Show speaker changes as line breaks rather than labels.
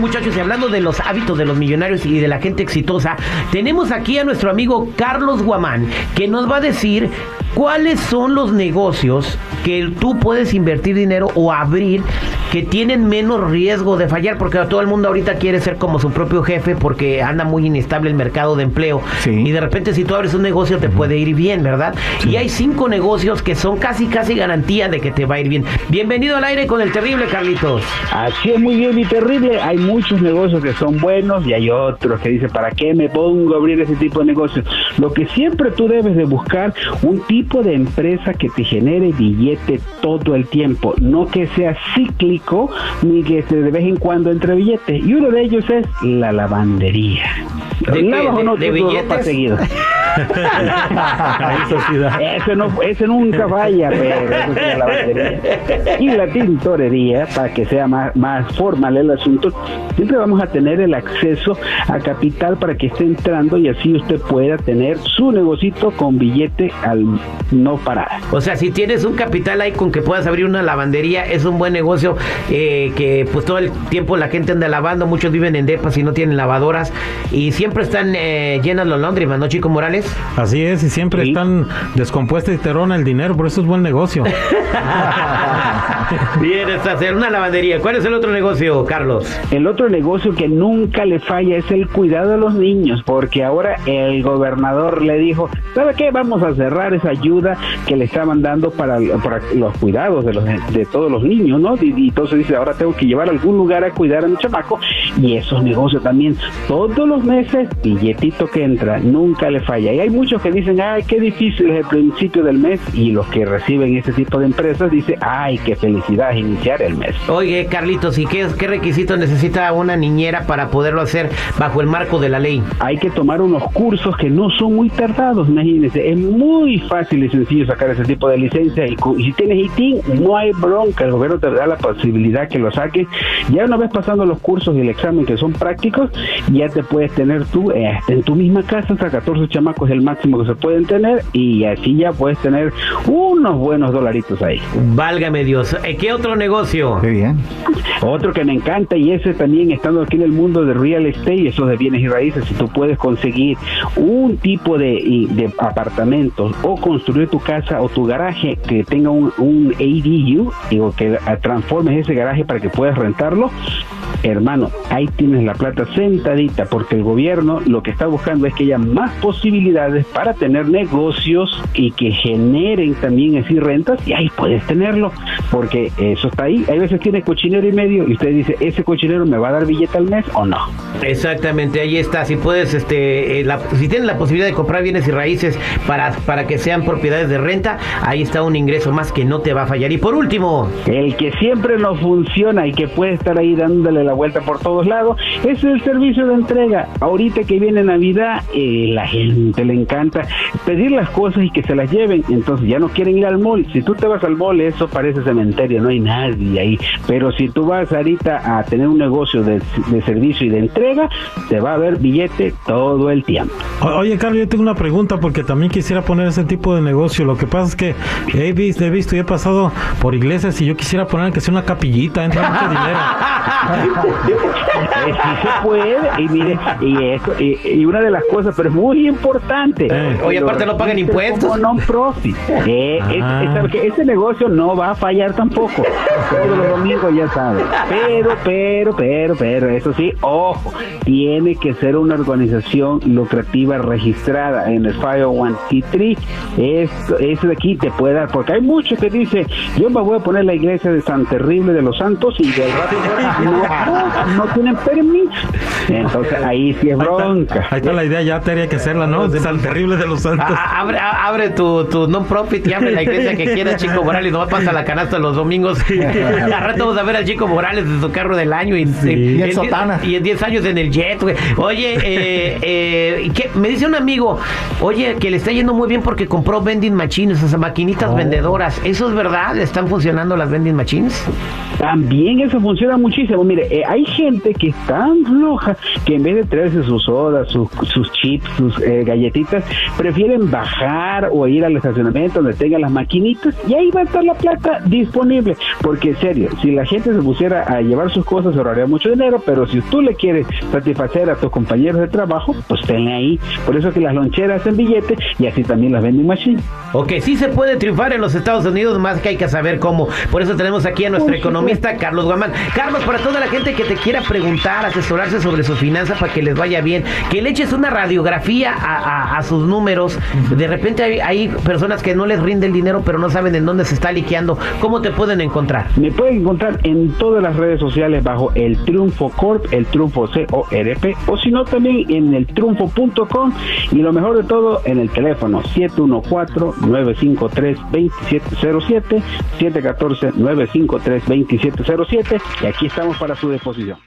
Muchachos, y hablando de los hábitos de los millonarios y de la gente exitosa, tenemos aquí a nuestro amigo Carlos Guamán, que nos va a decir cuáles son los negocios que tú puedes invertir dinero o abrir que tienen menos riesgo de fallar, porque todo el mundo ahorita quiere ser como su propio jefe porque anda muy inestable el mercado de empleo. Y de repente si tú abres un negocio te puede ir bien, ¿verdad? Y hay cinco negocios que son casi, casi garantía de que te va a ir bien. Bienvenido al aire con el terrible, Carlitos.
Así es, muy bien y terrible. Hay muchos negocios que son buenos y hay otros que dicen, ¿para qué me pongo a abrir ese tipo de negocios? Lo que siempre tú debes de buscar, un tipo de empresa que te genere billete todo el tiempo, no que sea cíclico ni que de vez en cuando entre billetes. Y uno de ellos es la lavandería.
¿De, no de billetes?
eso no, ese nunca falla, pero es la Y la tintorería, para que sea más, más formal el asunto, siempre vamos a tener el acceso a capital para que esté entrando y así usted pueda tener su negocito con billete al no parar.
O sea, si tienes un capital ahí con que puedas abrir una lavandería, es un buen negocio eh, que pues todo el tiempo la gente anda lavando, muchos viven en depas y no tienen lavadoras y siempre están eh, llenas los laundrymans, ¿no, Chico Morales?
Así es, y siempre están descompuestos y te roban el dinero, por eso es buen negocio.
Bien, es hacer una lavandería. ¿Cuál es el otro negocio, Carlos?
El otro negocio que nunca le falla es el cuidado de los niños, porque ahora el gobernador le dijo, ¿sabe qué? Vamos a cerrar esa ayuda que le estaban dando para, los cuidados de, los, de todos los niños, ¿no? Y, y, entonces dice, ahora tengo que llevar a algún lugar a cuidar a mi chamaco. Y esos negocios también, todos los meses, billetito que entra, nunca le falla. Y hay muchos que dicen, ay, qué difícil es el principio del mes, y los que reciben ese tipo de empresas dicen, ay, qué felicidad iniciar el mes.
Oye, Carlitos, ¿y qué, qué requisitos necesita una niñera para poderlo hacer bajo el marco de la ley?
Hay que tomar unos cursos que no son muy tardados, imagínense, es muy fácil y sencillo sacar ese tipo de licencia, y, si tienes ITIN, no hay bronca, el gobierno te da la posibilidad que lo saques, ya una vez pasando los cursos y el examen que son prácticos, ya te puedes tener tú eh, en tu misma casa hasta 14 chamacos el máximo que se pueden tener y así ya puedes tener unos buenos dolaritos ahí.
Válgame Dios. Eh, ¿Qué otro negocio?
Qué bien. Otro que me encanta y ese también estando aquí en el mundo de real estate, esos de bienes y raíces, si tú puedes conseguir un tipo de, de apartamentos o construir tu casa o tu garaje que tenga un, un ADU, digo, que transformes ese garaje para que puedas rentarlo, hermano, ahí tienes la plata sentadita porque el gobierno lo que está buscando es que haya más posibilidades para tener negocios y que generen también así rentas y ahí puedes tenerlo porque eso está ahí. Hay veces tienes cochinero y medio y usted dice, ¿ese cochinero me va a dar billete al mes o no?
Exactamente, ahí está. Si puedes, este, eh, si tienes la posibilidad de comprar bienes y raíces para, para que sean propiedades de renta, ahí está un ingreso más que no te va a fallar. Y por último,
el que siempre no funciona y que puede estar ahí dándole la vuelta por todos lados, es el servicio de entrega. Ahorita que viene Navidad, eh, la gente le encanta pedir las cosas y que se las lleven, entonces ya no quieren ir al mall. Si tú te vas al mall, eso parece cementerio, no hay nadie ahí. Pero si tú vas ahorita a tener un negocio de, servicio y de entrega, te va a haber billete todo el tiempo.
Oye, Carlos, yo tengo una pregunta porque también quisiera poner ese tipo de negocio. Lo que pasa es que he visto, he visto y he pasado por iglesias y yo quisiera poner que sea una capillita, entra mucho dinero.
sí se puede, y mire, y, eso, y, una de las cosas, pero es muy importante.
Eh. Oye, aparte no pagan impuestos. Como
non-profit. Eh, ah. ese negocio no va a fallar tampoco. Todos los domingos ya saben. Pero, pero, pero, pero, eso sí, ojo, tiene que ser una organización lucrativa registrada en el 501c3. Esto, eso de aquí te puede dar, porque hay muchos que dicen, yo me voy a poner la iglesia de San Terrible de los Santos y de no, tienen permiso. Entonces ahí sí es bronca.
Ahí está la idea, ya tendría que hacerla, ¿no? De San Terrible de los Santos.
Abre, abre tu, tu non-profit y abre la iglesia que quiera Chico Morales. No pasa la canasta los domingos. Al rato vamos a ver al Chico Morales de su carro del año y,
y, en, sotana.
y en 10 años en el jet. Oye, eh, eh, ¿qué? me dice un amigo, oye, que le está yendo muy bien porque compró vending machines, esas maquinitas oh. vendedoras. ¿Eso es verdad? ¿Están funcionando las vending machines?
También eso funciona muchísimo. Mire, eh, hay gente que es tan floja que en vez de traerse sus sodas, sus, sus chips, sus eh, galletitas, prefieren bajar o ir al estacionamiento donde tengan las maquinitas y ahí va a estar la plata disponible. Porque en serio, si la gente se pusiera a llevar sus cosas, ahorraría mucho dinero, pero si tú le quieres satisfacer a tus compañeros de trabajo, pues tenle ahí. Por eso que las loncheras en billete y así también las vending machine.
Ok, sí se puede triunfar en los Estados Unidos, más que hay que saber cómo. Por eso tenemos aquí a nuestro economista Carlos Guamán. Carlos, para toda la gente que te quiera preguntar, asesorarse sobre su finanza para que les vaya bien, que le eches una radiografía a, a- a sus números. De repente hay, hay personas que no les rinde el dinero, pero no saben en dónde se está liqueando. ¿Cómo te pueden encontrar?
Me pueden encontrar en todas las redes sociales bajo el Triunfo Corp, el Triunfo C-O-R-P, o si no también en el triunfo.com y lo mejor de todo en el teléfono 714-953-2707, 714-953-2707 y aquí estamos para su disposición.